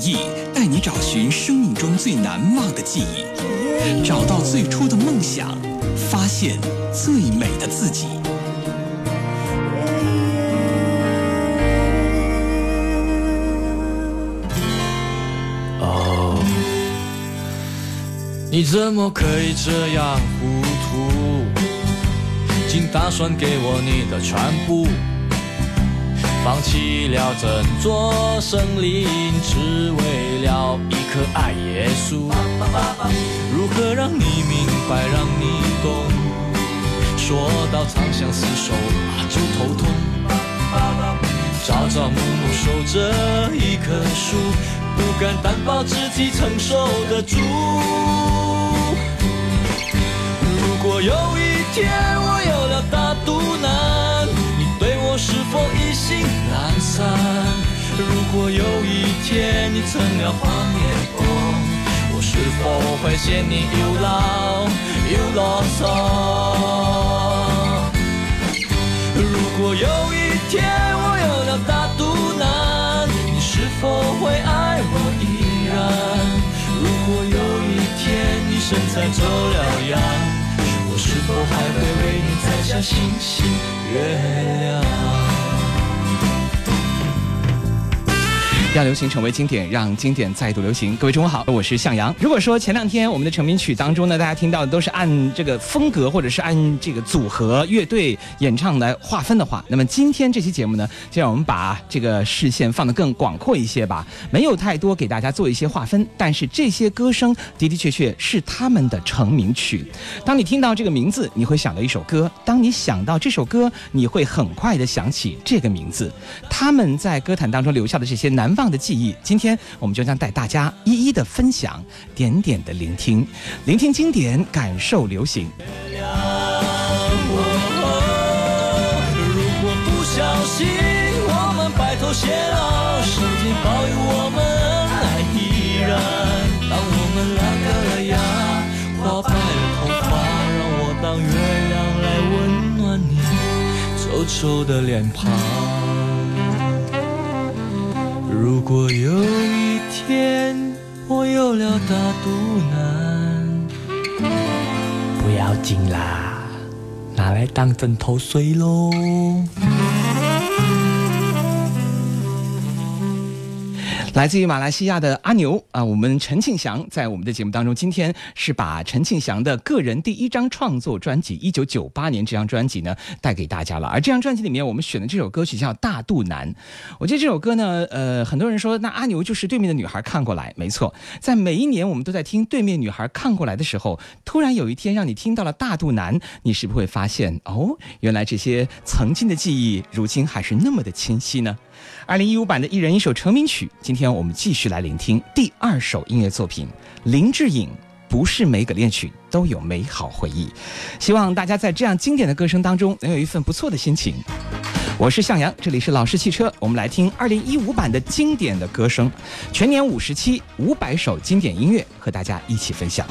音乐的名义，带你找寻生命中最难忘的记忆，找到最初的梦想，发现最美的自己。哦，你怎么可以这样糊涂？竟打算给我你的全部，放弃了整座森林，只为了一颗爱耶稣。如何让你明白，让你懂？说到长相厮守啊，就头痛。朝朝暮暮守着一棵树。不敢担保自己承受得住。如果有一天我有了大肚腩，否意兴阑珊？如果有一天你成了黄脸婆，我是否会嫌你又老又啰嗦？如果有一天我有了大肚腩，你是否会爱我依然？如果有一天你身材走了样，我还会为你摘下星星月亮？让流行成为经典，让经典再度流行。各位中午好，我是向阳。如果说前两天我们的成名曲当中呢，大家听到的都是按这个风格或者是按这个组合、乐队演唱来划分的话，那么今天这期节目呢，就让我们把这个视线放得更广阔一些吧。没有太多给大家做一些划分，但是这些歌声的的确确是他们的成名曲。当你听到这个名字，你会想到一首歌；当你想到这首歌，你会很快的想起这个名字。他们在歌坛当中留下的这些难。放的记忆，今天我们就将带大家一一的分享，点点的聆听，聆听经典，感受流行。如果不小心我们白头偕老，上天保佑我们爱依然。当我们拉掉了牙，花白了头发，让我当月亮来温暖你皱皱的脸庞。如果有一天我有了大肚腩，不要紧啦，拿来当枕头睡喽。来自于马来西亚的阿牛啊，我们陈庆祥在我们的节目当中，今天是把陈庆祥的个人第一张创作专辑《一九九八年》这张专辑呢带给大家了。而这张专辑里面，我们选的这首歌曲叫《大肚腩》。我觉得这首歌呢，呃，很多人说那阿牛就是对面的女孩看过来，没错。在每一年我们都在听对面女孩看过来的时候，突然有一天让你听到了《大肚腩》，你是不是会发现哦，原来这些曾经的记忆，如今还是那么的清晰呢？二零一五版的一人一首成名曲，今天我们继续来聆听第二首音乐作品林志颖。不是每个恋曲都有美好回忆，希望大家在这样经典的歌声当中能有一份不错的心情。我是向阳，这里是老式汽车，我们来听二零一五版的经典的歌声，全年五十期五百首经典音乐，和大家一起分享。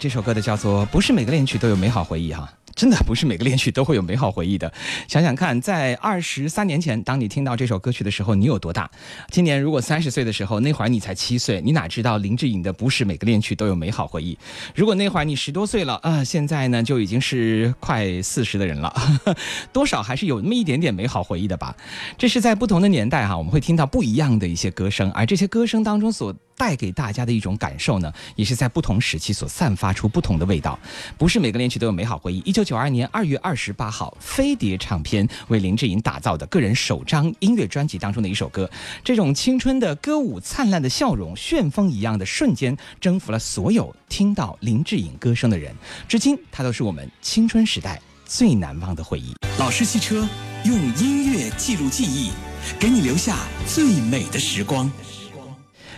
这首歌的叫做《不是每个恋曲都有美好回忆》哈。真的不是每个恋曲都会有美好回忆的。想想看，在二十三年前，当你听到这首歌曲的时候，你有多大？今年如果三十岁的时候，那会儿你才七岁，你哪知道林志颖的《不是每个恋曲都有美好回忆》？如果那会儿你十多岁了啊，现在呢就已经是快四十的人了，多少还是有那么一点点美好回忆的吧？这是在不同的年代哈，我们会听到不一样的一些歌声，而这些歌声当中所。带给大家的一种感受呢，也是在不同时期所散发出不同的味道。不是每个恋曲都有美好回忆。一九九二年二月二十八号，飞碟唱片为林志颖打造的个人首张音乐专辑当中的一首歌，这种青春的歌舞、灿烂的笑容、旋风一样的瞬间，征服了所有听到林志颖歌声的人。至今，它都是我们青春时代最难忘的回忆。老式汽车用音乐记录记忆，给你留下最美的时光。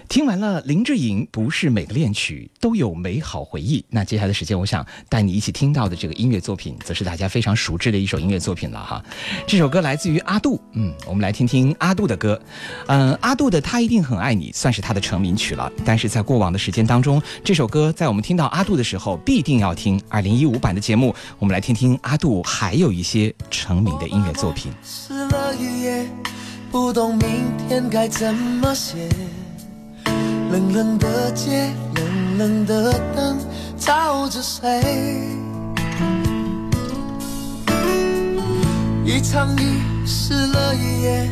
听完了林志颖，不是每个恋曲都有美好回忆。那接下来的时间，我想带你一起听到的这个音乐作品，则是大家非常熟知的一首音乐作品了哈。这首歌来自于阿杜，嗯，我们来听听阿杜的歌。嗯，阿杜的《他一定很爱你》算是他的成名曲了。但是在过往的时间当中，这首歌在我们听到阿杜的时候，必定要听二零一五版的节目。我们来听听阿杜还有一些成名的音乐作品。了一夜，不懂明天该怎么写。冷冷的街，冷冷的灯，照着谁？一场雨湿了一夜，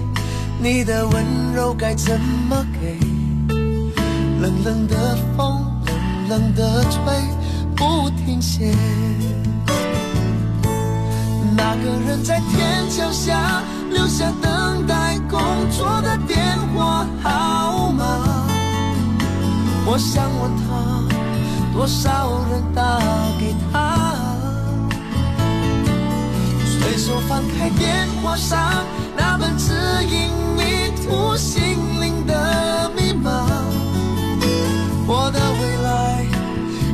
你的温柔该怎么给？冷冷的风，冷冷的吹，不停歇。那个人在天桥下留下等待想问他，多少人打给他？随手翻开电话上那本指引迷途心灵的密码，我的未来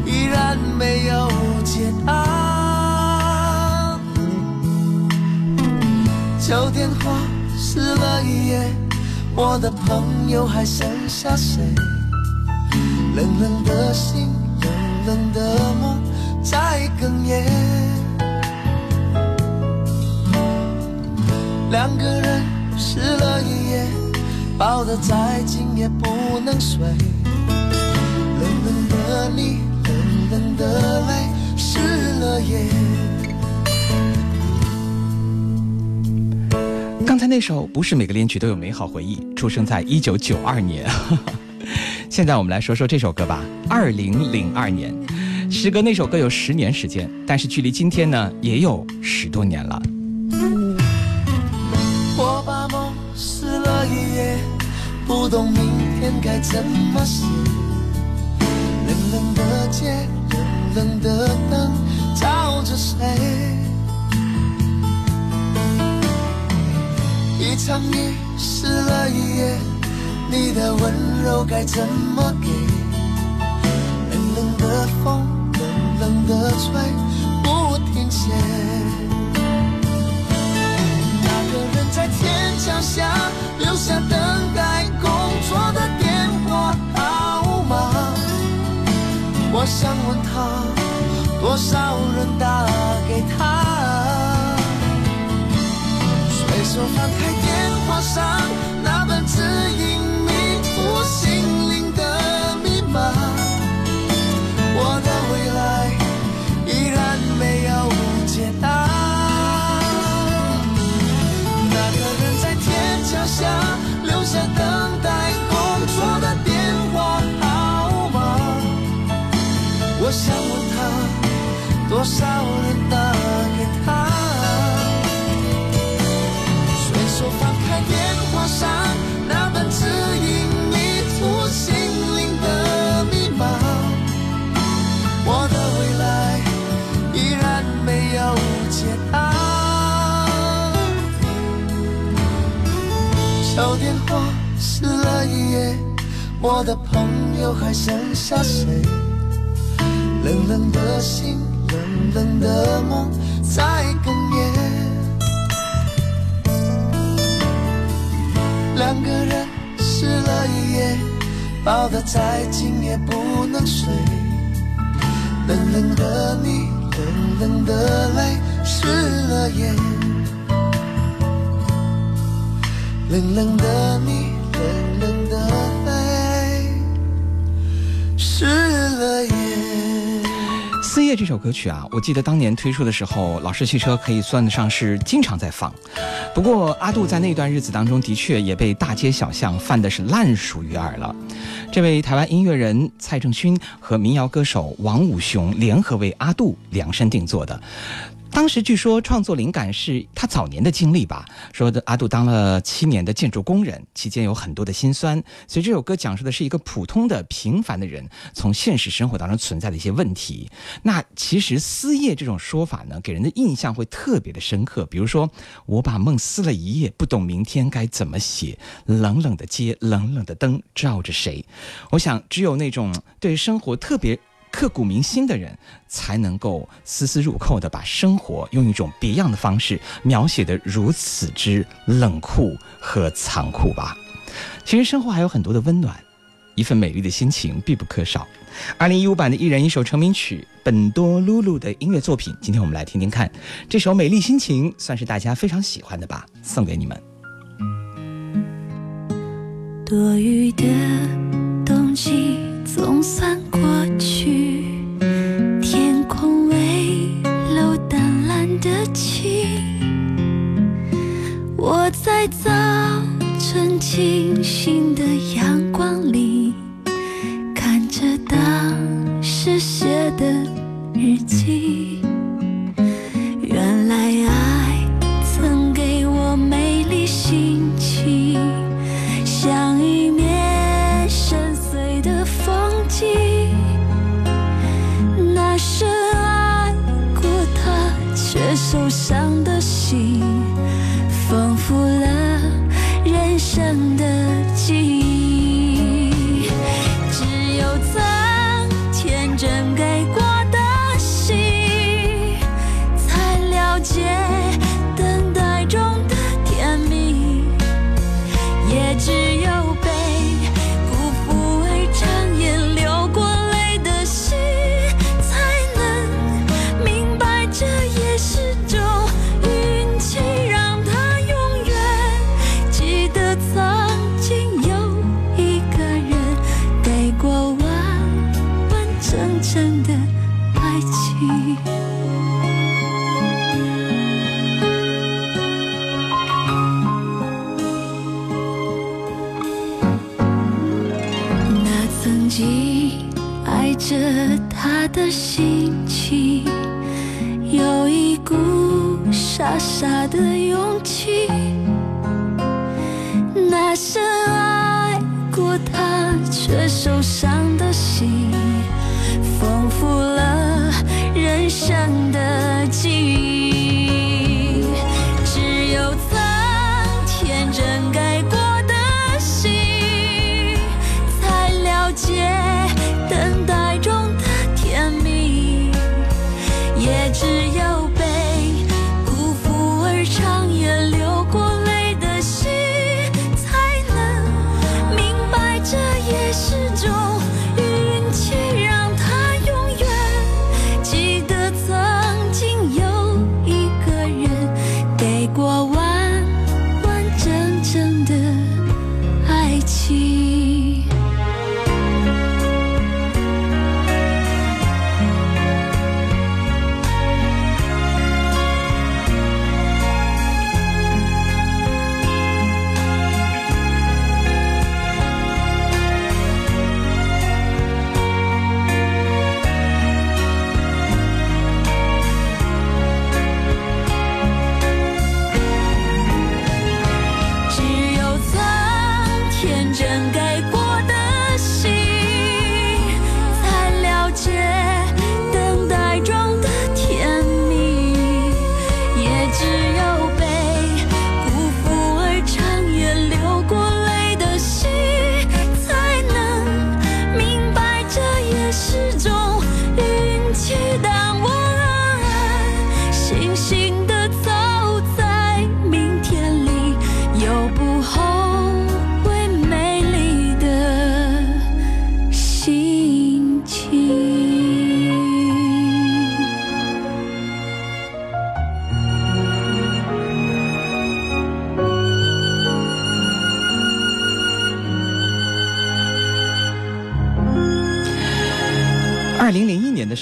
依然没有解答。旧电话撕了一页，我的朋友还剩下谁？冷冷的心，冷冷的梦在哽咽。两个人湿了一夜，抱得再紧也不能睡。冷冷的你，冷冷的泪，湿了夜。刚才那首不是每个恋曲都有美好回忆，出生在一九九二年。现在我们来说说这首歌吧。二零零二年，时隔那首歌有十年时间，但是距离今天呢也有十多年了。我把梦撕了一页，不懂明天该怎么写。冷冷的街，冷冷的灯，照着谁？一场雨湿了一夜。你的温柔该怎么给？冷冷的风，冷冷的吹，不停歇。那个人在天桥下留下等待工作的电话号码。我想问他，多少人打给他？随手翻开电话上那本指引。少了打给他？随手翻开电话上那本指引迷途。心灵的密码，我的未来依然没有解答。旧电话湿了一夜，我的朋友还剩下谁？冷冷的心，冷冷的梦在哽咽。两个人湿了一夜。抱得再紧也不能睡，冷冷的你，冷冷的泪湿了眼。冷冷的你，冷冷的泪湿了眼。《四叶》这首歌曲啊，我记得当年推出的时候，老式汽车可以算得上是经常在放。不过阿杜在那段日子当中，的确也被大街小巷泛的是烂熟于耳了。这位台湾音乐人蔡正勋和民谣歌手王武雄联合为阿杜量身定做的。当时据说创作灵感是他早年的经历吧，说的阿杜当了七年的建筑工人，期间有很多的辛酸，所以这首歌讲述的是一个普通的平凡的人从现实生活当中存在的一些问题。那其实撕夜这种说法呢，给人的印象会特别的深刻。比如说，我把梦撕了一夜，不懂明天该怎么写。冷冷的街，冷冷的灯，照着谁？我想，只有那种对生活特别。刻骨铭心的人，才能够丝丝入扣的把生活用一种别样的方式描写的如此之冷酷和残酷吧。其实生活还有很多的温暖，一份美丽的心情必不可少。二零一五版的一人一首成名曲，本多露露的音乐作品，今天我们来听听看。这首《美丽心情》算是大家非常喜欢的吧，送给你们。多余的冬季总算过去，天空微露淡蓝的晴。我在早晨清新的阳光里，看着当时写的日记。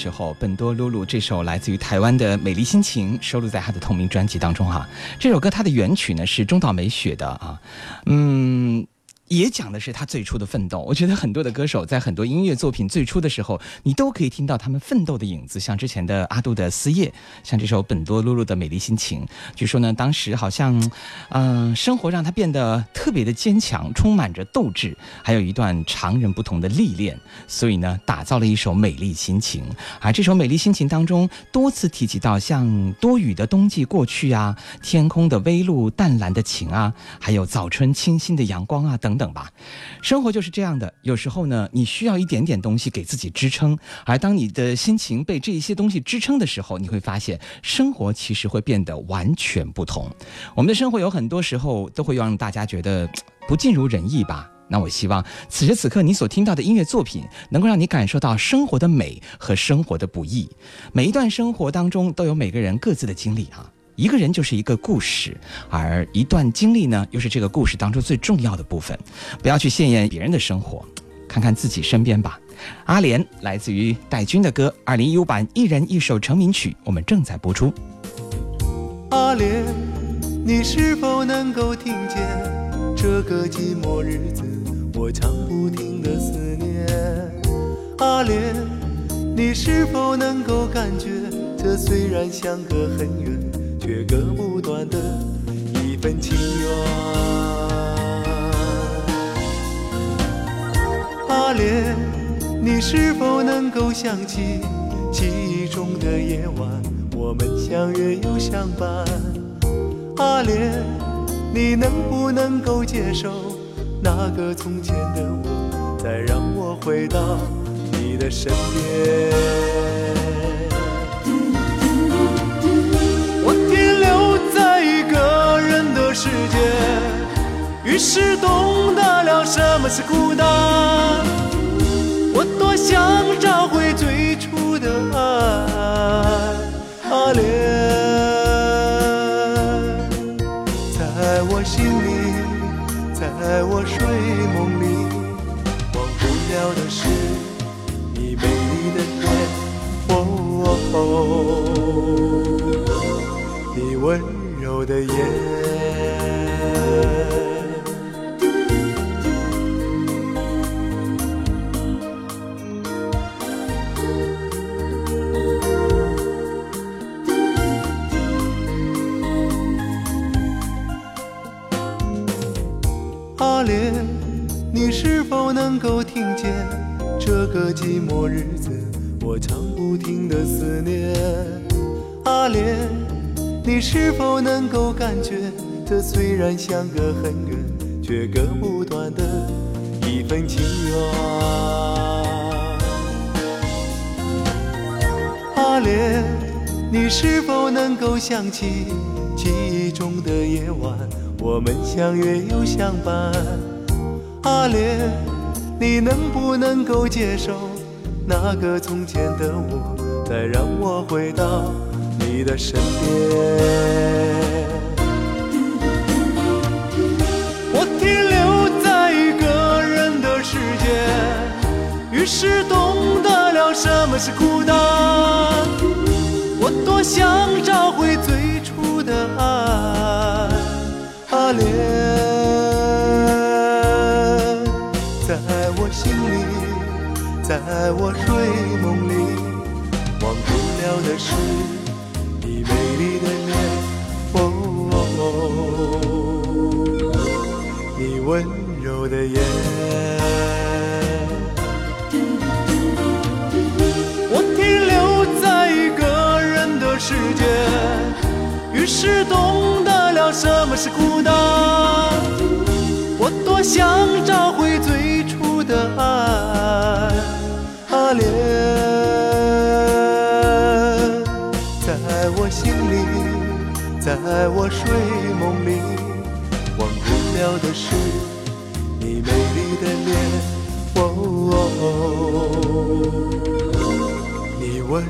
之后，本多露露这首来自于台湾的《美丽心情》收录在他的同名专辑当中哈。这首歌它的原曲呢是中岛美雪的啊，嗯。也讲的是他最初的奋斗。我觉得很多的歌手在很多音乐作品最初的时候，你都可以听到他们奋斗的影子。像之前的阿杜的《思夜》，像这首本多露露的《美丽心情》。据说呢，当时好像，嗯，生活让他变得特别的坚强，充满着斗志，还有一段常人不同的历练。所以呢，打造了一首《美丽心情》。而这首《美丽心情》当中，多次提及到像多雨的冬季过去啊，天空的微露淡蓝的晴啊，还有早春清新的阳光啊等。等等吧，生活就是这样的。有时候呢，你需要一点点东西给自己支撑，而当你的心情被这一些东西支撑的时候，你会发现生活其实会变得完全不同。我们的生活有很多时候都会让大家觉得不尽如人意吧？那我希望此时此刻你所听到的音乐作品，能够让你感受到生活的美和生活的不易。每一段生活当中都有每个人各自的经历啊。一个人就是一个故事，而一段经历呢，又是这个故事当中最重要的部分。不要去羡艳别人的生活，看看自己身边吧。阿莲来自于戴军的歌，二零一五版一人一首成名曲，我们正在播出。阿莲，你是否能够听见这个寂寞日子我唱不停的思念？阿莲，你是否能够感觉这虽然相隔很远？却割不断的一份情缘。阿莲，你是否能够想起记忆中的夜晚，我们相约又相伴？阿莲，你能不能够接受那个从前的我，再让我回到你的身边？世界，于是懂得了什么是孤单。我多想找回最初的爱，阿莲，在我心里，在我睡梦里，忘不了的是你美丽的脸，哦，你温柔的眼。阿莲，你是否能够听见这个寂寞日子我常不停的思念？阿莲，你是否能够感觉？这虽然相隔很远，却割不断的一份情缘。阿莲，你是否能够想起记忆中的夜晚，我们相约又相伴？阿莲，你能不能够接受那个从前的我，再让我回到你的身边？是懂得了什么是孤单，我多想找回最初的爱，阿莲，在我心里，在我睡梦里，忘不了的是你美丽的脸，哦，你温柔的眼。世界，于是懂得了什么是孤单。我多想找回最初的爱，阿莲，在我心里，在我睡梦里，忘不了的是你美丽的脸，哦你温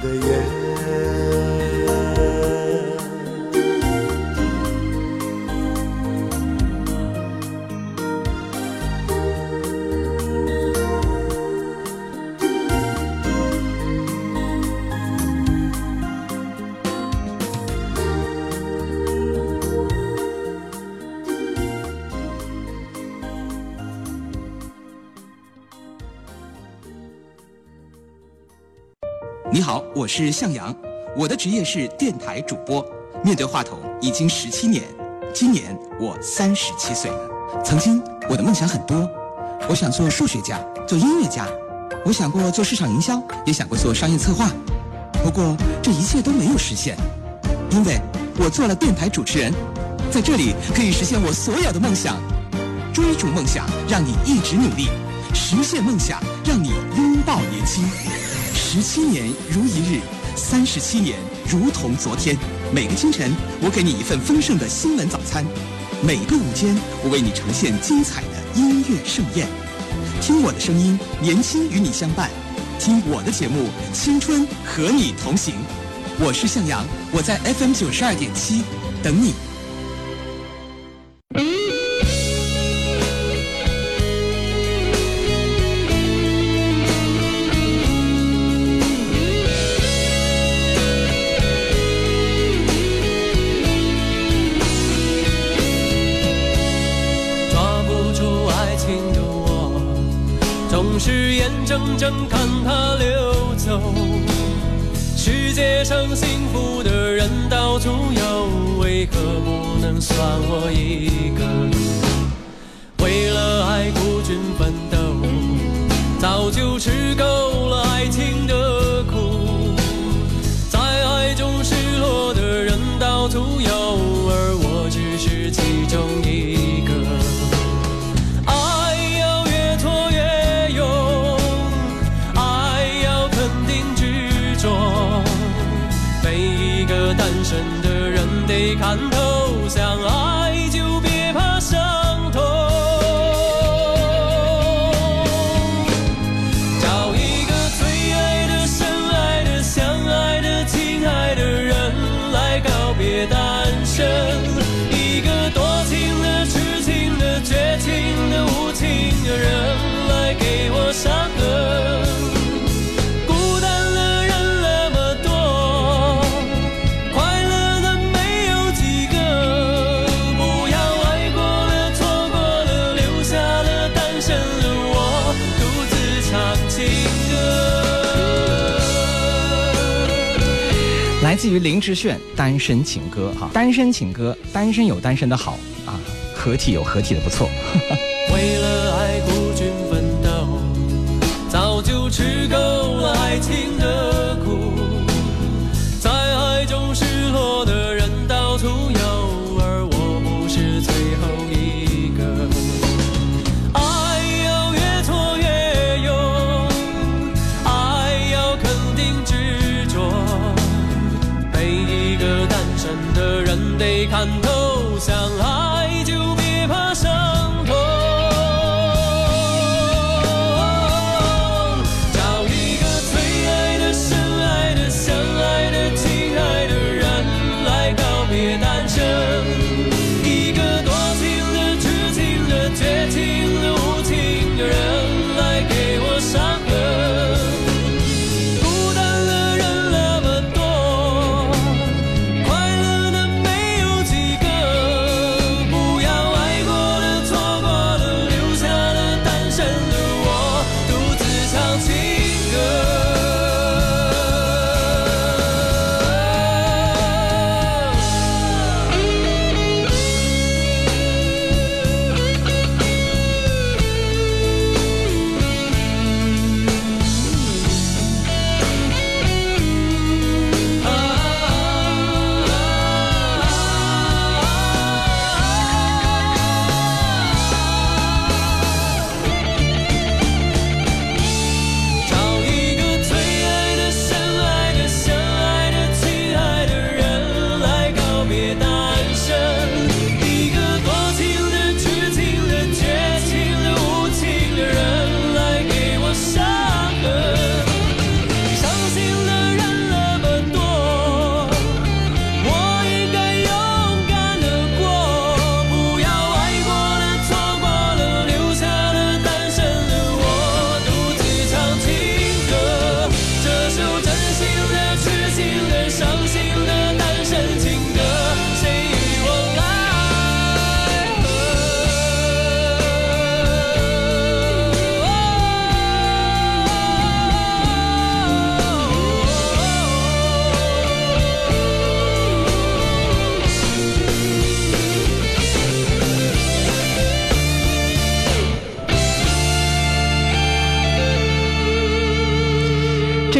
的眼。我是向阳，我的职业是电台主播，面对话筒已经十七年，今年我三十七岁。曾经我的梦想很多，我想做数学家，做音乐家，我想过做市场营销，也想过做商业策划，不过这一切都没有实现，因为我做了电台主持人，在这里可以实现我所有的梦想。追逐梦想，让你一直努力；实现梦想，让你拥抱年轻。十七年如一日，三十七年如同昨天。每个清晨，我给你一份丰盛的新闻早餐；每个午间，我为你呈现精彩的音乐盛宴。听我的声音，年轻与你相伴；听我的节目，青春和你同行。我是向阳，我在 FM 九十二点七等你。自于林志炫《单身情歌》哈，《单身情歌》，单身有单身的好啊，合体有合体的不错。为了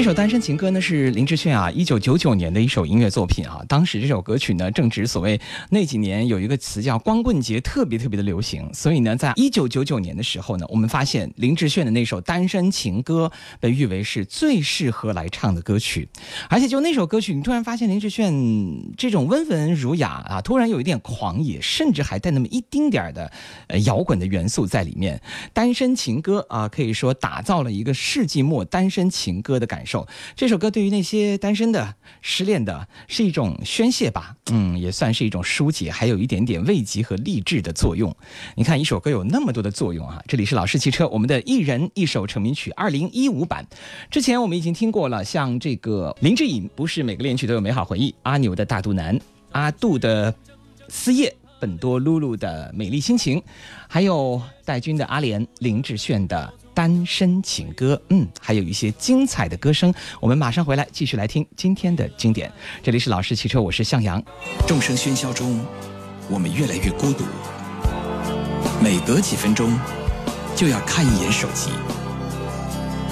这首单身情歌》呢是林志炫啊，一九九九年的一首音乐作品啊。当时这首歌曲呢正值所谓那几年有一个词叫光棍节，特别特别的流行。所以呢，在一九九九年的时候呢，我们发现林志炫的那首《单身情歌》被誉为是最适合来唱的歌曲。而且就那首歌曲，你突然发现林志炫这种温文儒雅啊，突然有一点狂野，甚至还带那么一丁点儿的呃摇滚的元素在里面。《单身情歌》啊，可以说打造了一个世纪末单身情歌的感。首这首歌对于那些单身的、失恋的，是一种宣泄吧，嗯，也算是一种疏解，还有一点点慰藉和励志的作用。你看，一首歌有那么多的作用啊！这里是老式汽车，我们的一人一首成名曲二零一五版。之前我们已经听过了，像这个林志颖，不是每个恋曲都有美好回忆；阿牛的大肚腩，阿杜的思夜。本多露露的美丽心情，还有戴军的阿莲，林志炫的单身情歌，嗯，还有一些精彩的歌声。我们马上回来继续来听今天的经典。这里是老式汽车，我是向阳。众生喧嚣中，我们越来越孤独。每隔几分钟，就要看一眼手机。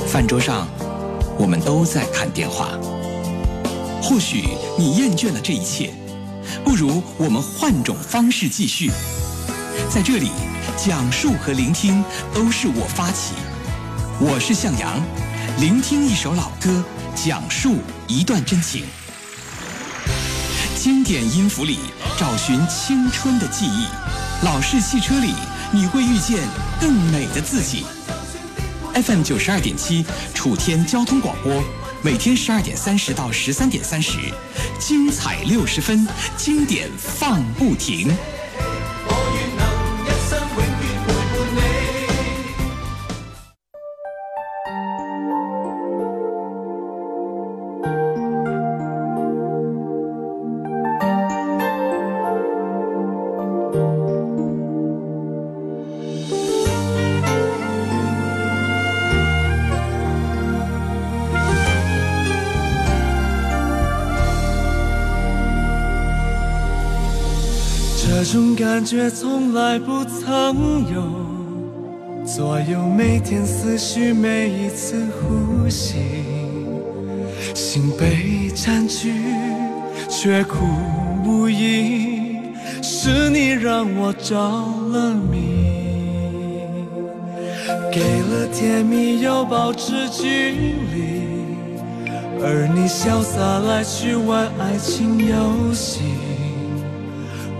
饭桌上，我们都在看电话。或许你厌倦了这一切。不如我们换种方式继续，在这里讲述和聆听都是我发起。我是向阳，聆听一首老歌，讲述一段真情。经典音符里找寻青春的记忆，老式汽车里你会遇见更美的自己。FM 九十二点七，楚天交通广播。每天十二点三十到十三点三十，精彩六十分，经典放不停。觉从来不曾有，左右每天思绪，每一次呼吸，心被占据，却苦无依，是你让我着了迷，给了甜蜜又保持距离，而你潇洒来去玩爱情游戏。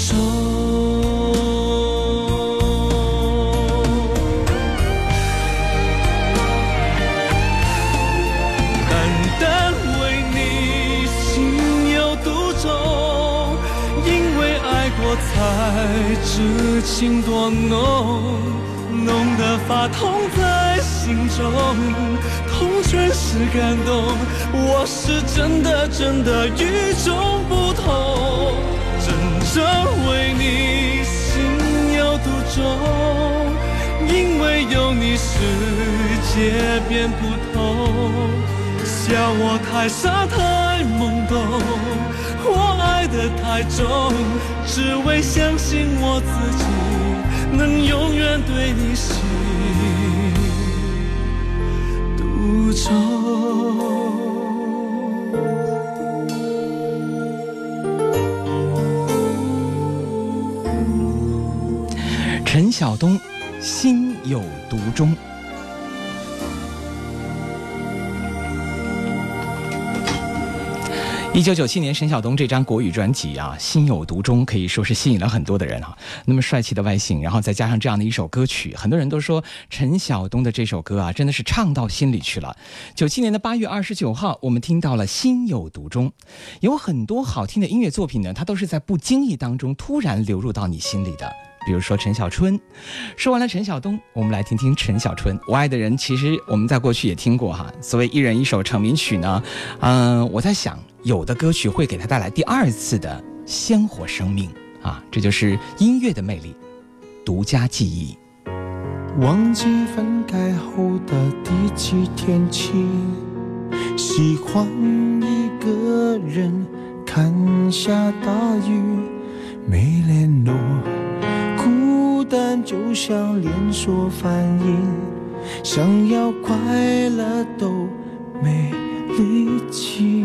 手。单单为你心有独钟，因为爱过才知情多浓，浓得发痛在心中，痛全是感动。我是真的真的与众不同，真正界变不同。笑我太傻太懵懂，我爱得太重，只为相信我自己能永远对你心独钟。陈晓东，心有独钟。一九九七年，陈晓东这张国语专辑啊，《心有独钟》可以说是吸引了很多的人啊。那么帅气的外形，然后再加上这样的一首歌曲，很多人都说陈晓东的这首歌啊，真的是唱到心里去了。九七年的八月二十九号，我们听到了《心有独钟》，有很多好听的音乐作品呢，它都是在不经意当中突然流入到你心里的。比如说陈小春，说完了陈晓东，我们来听听陈小春。我爱的人，其实我们在过去也听过哈。所谓一人一首成名曲呢，嗯、我在想，有的歌曲会给他带来第二次的鲜活生命啊，这就是音乐的魅力，独家记忆。忘记分开后的第几天起，喜欢一个人看下大雨，没联络，孤单就像连锁反应，想要快乐都没力气。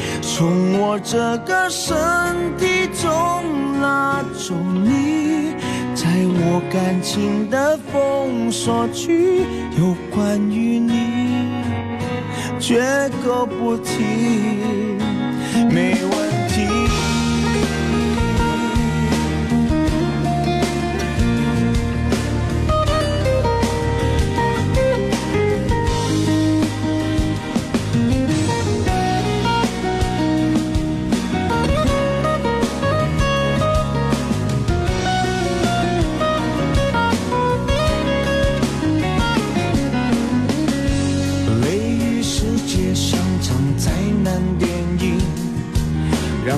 从我这个身体中拉走你。在我感情的封锁区，有关于你，绝口不提，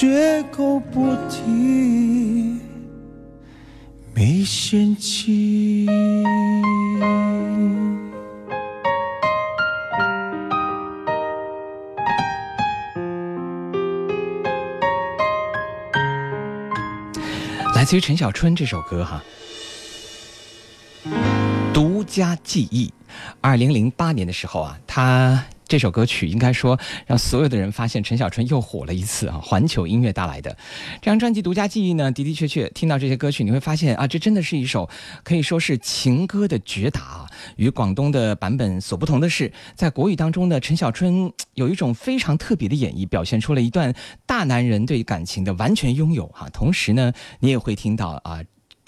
绝口不提，没嫌弃。来自于陈小春这首歌哈，独家记忆。二零零八年的时候啊，他。这首歌曲应该说让所有的人发现陈小春又火了一次啊！环球音乐带来的这张专辑《独家记忆》呢，的的确确听到这些歌曲，你会发现啊，这真的是一首可以说是情歌的绝打啊！与广东的版本所不同的是，在国语当中呢，陈小春有一种非常特别的演绎，表现出了一段大男人对感情的完全拥有哈。同时呢，你也会听到啊。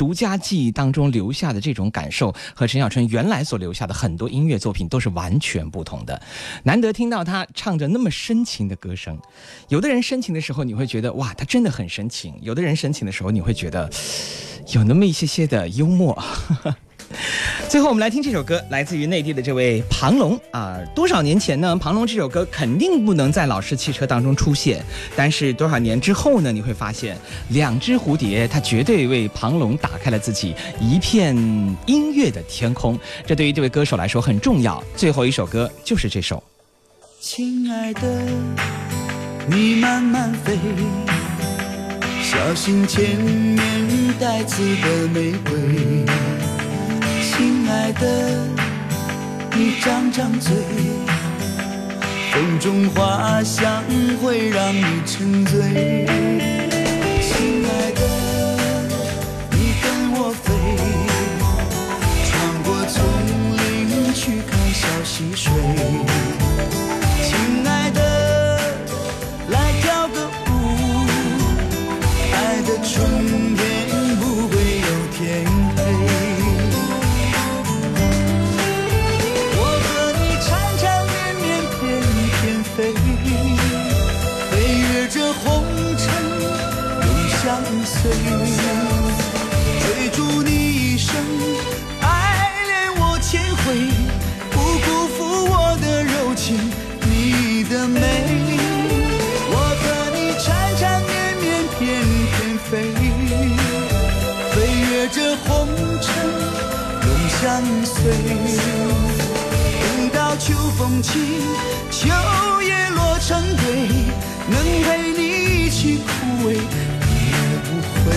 独家记忆当中留下的这种感受，和陈小春原来所留下的很多音乐作品都是完全不同的。难得听到他唱着那么深情的歌声，有的人深情的时候你会觉得哇，他真的很深情；有的人深情的时候你会觉得 有那么一些些的幽默。最后，我们来听这首歌，来自于内地的这位庞龙啊。多少年前呢？庞龙这首歌肯定不能在老式汽车当中出现，但是多少年之后呢？你会发现，两只蝴蝶，它绝对为庞龙打开了自己一片音乐的天空。这对于这位歌手来说很重要。最后一首歌就是这首。亲爱的，你慢慢飞，小心前面带刺的玫瑰。亲爱的，你张张嘴，风中花香会让你沉醉。亲爱的，你跟我飞，穿过丛林去看小溪水。秋风起，秋叶落成堆，能陪你一起枯萎。也不悔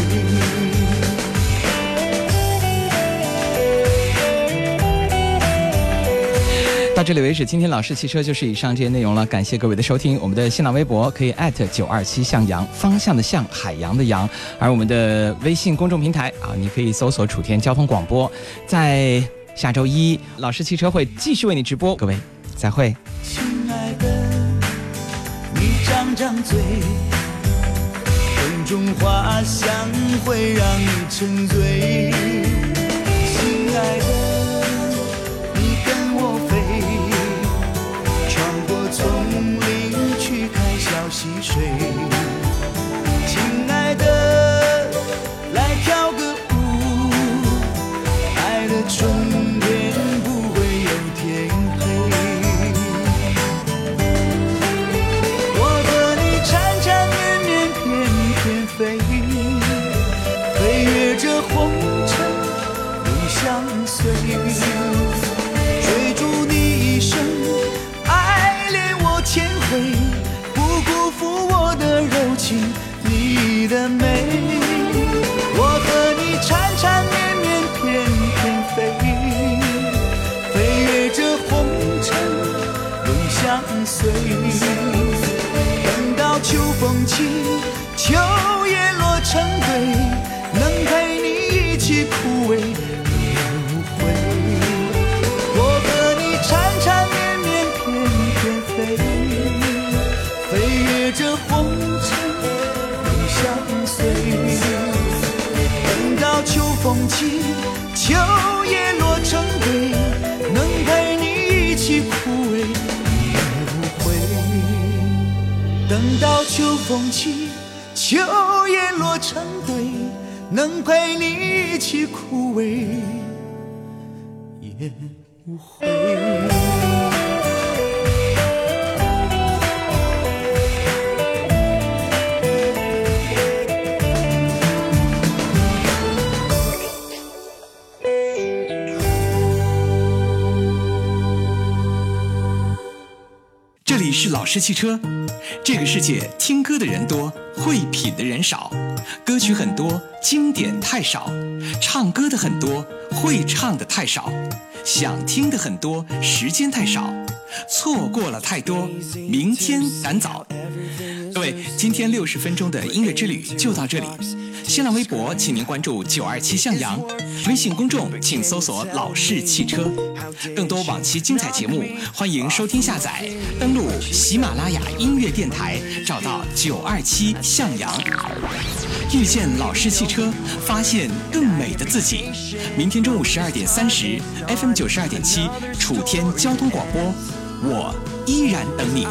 到这里为止，今天老式汽车就是以上这些内容了。感谢各位的收听，我们的新浪微博可以艾特九二七向阳方向的向海洋的洋，而我们的微信公众平台啊，你可以搜索楚天交通广播。在下周一，老师汽车会继续为你直播。各位，再会。亲爱的，你张张嘴。风中花香会让你沉醉，亲爱的，你跟我飞，穿过丛林去看小溪水，风起，秋叶落成堆，能陪你一起枯萎也无悔。我和你缠缠绵绵，翩翩飞，飞越这红尘永相随。等到秋风起，秋等到秋风起，秋叶落成堆，能陪你一起枯萎也无悔。这里是老式汽车。这个世界听歌的人多，会品的人少，歌曲很多，经典太少；唱歌的很多，会唱的太少，想听的很多，时间太少，错过了太多，明天赶早。各位，今天六十分钟的音乐之旅就到这里。新浪微博，请您关注九二七向阳；微信公众，请搜索“老式汽车”。更多往期精彩节目，欢迎收听下载。登录喜马拉雅音乐电台，找到九二七向阳。遇见老式汽车，发现更美的自己。明天中午十二点三十，FM 九十二点七，楚天交通广播，我依然等你。